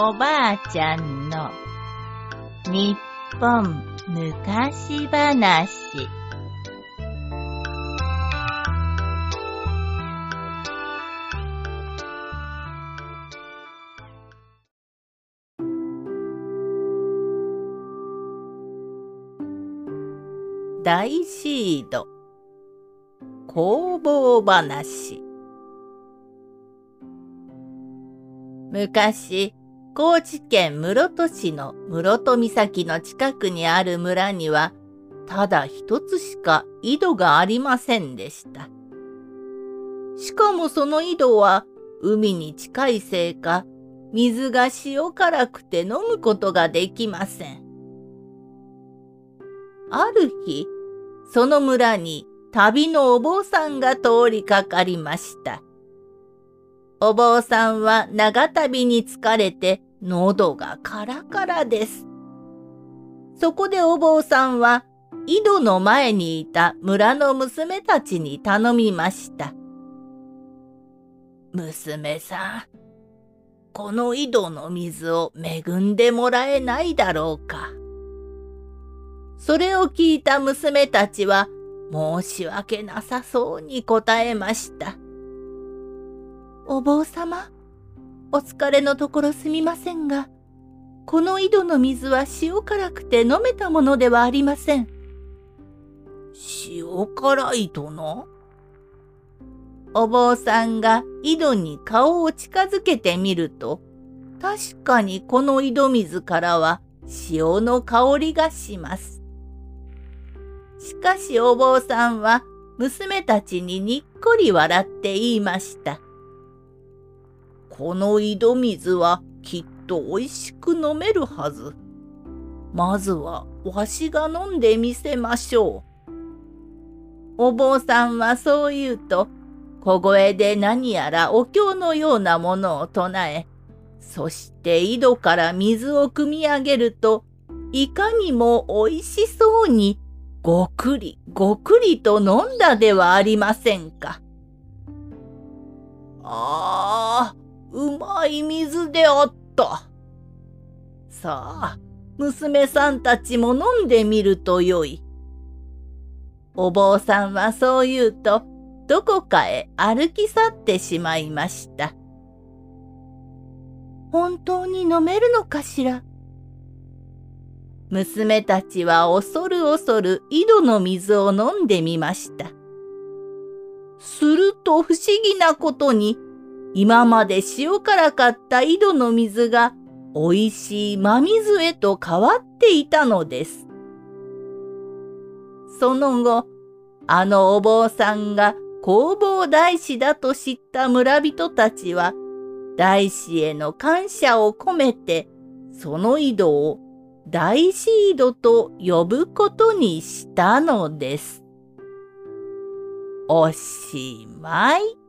おばあちゃんの日本昔話。大シード。工房話。昔高知県室戸市の室戸岬の近くにある村にはただ一つしか井戸がありませんでした。しかもその井戸は海に近いせいか水が塩辛くて飲むことができません。ある日、その村に旅のお坊さんが通りかかりました。お坊さんは長旅に疲れて喉がカラカラです。そこでお坊さんは井戸の前にいた村の娘たちに頼みました。娘さん、この井戸の水を恵んでもらえないだろうか。それを聞いた娘たちは申し訳なさそうに答えました。お坊様、お疲れのところすみませんが、この井戸の水は塩辛くて飲めたものではありません。塩辛いとな？お坊さんが井戸に顔を近づけてみると、確かにこの井戸水からは塩の香りがします。しかしお坊さんは娘たちににっこり笑って言いました。この井戸水はきっとおいしく飲めるはず。まずはわしが飲んでみせましょう。お坊さんはそう言うと、小声で何やらお経のようなものを唱え、そして井戸から水を汲み上げると、いかにもおいしそうに、ごくりごくりと飲んだではありませんか。ああ、い水であった。さあ、娘さんたちも飲んでみるとよい。お坊さんはそう言うと、どこかへ歩き去ってしまいました。本当に飲めるのかしら？娘たちは恐る恐る井戸の水を飲んでみました。すると不思議なことに今まで塩辛かった井戸の水が美味しい真水へと変わっていたのです。その後、あのお坊さんが弘法大師だと知った村人たちは、大師への感謝を込めて、その井戸を大師井戸と呼ぶことにしたのです。おしまい。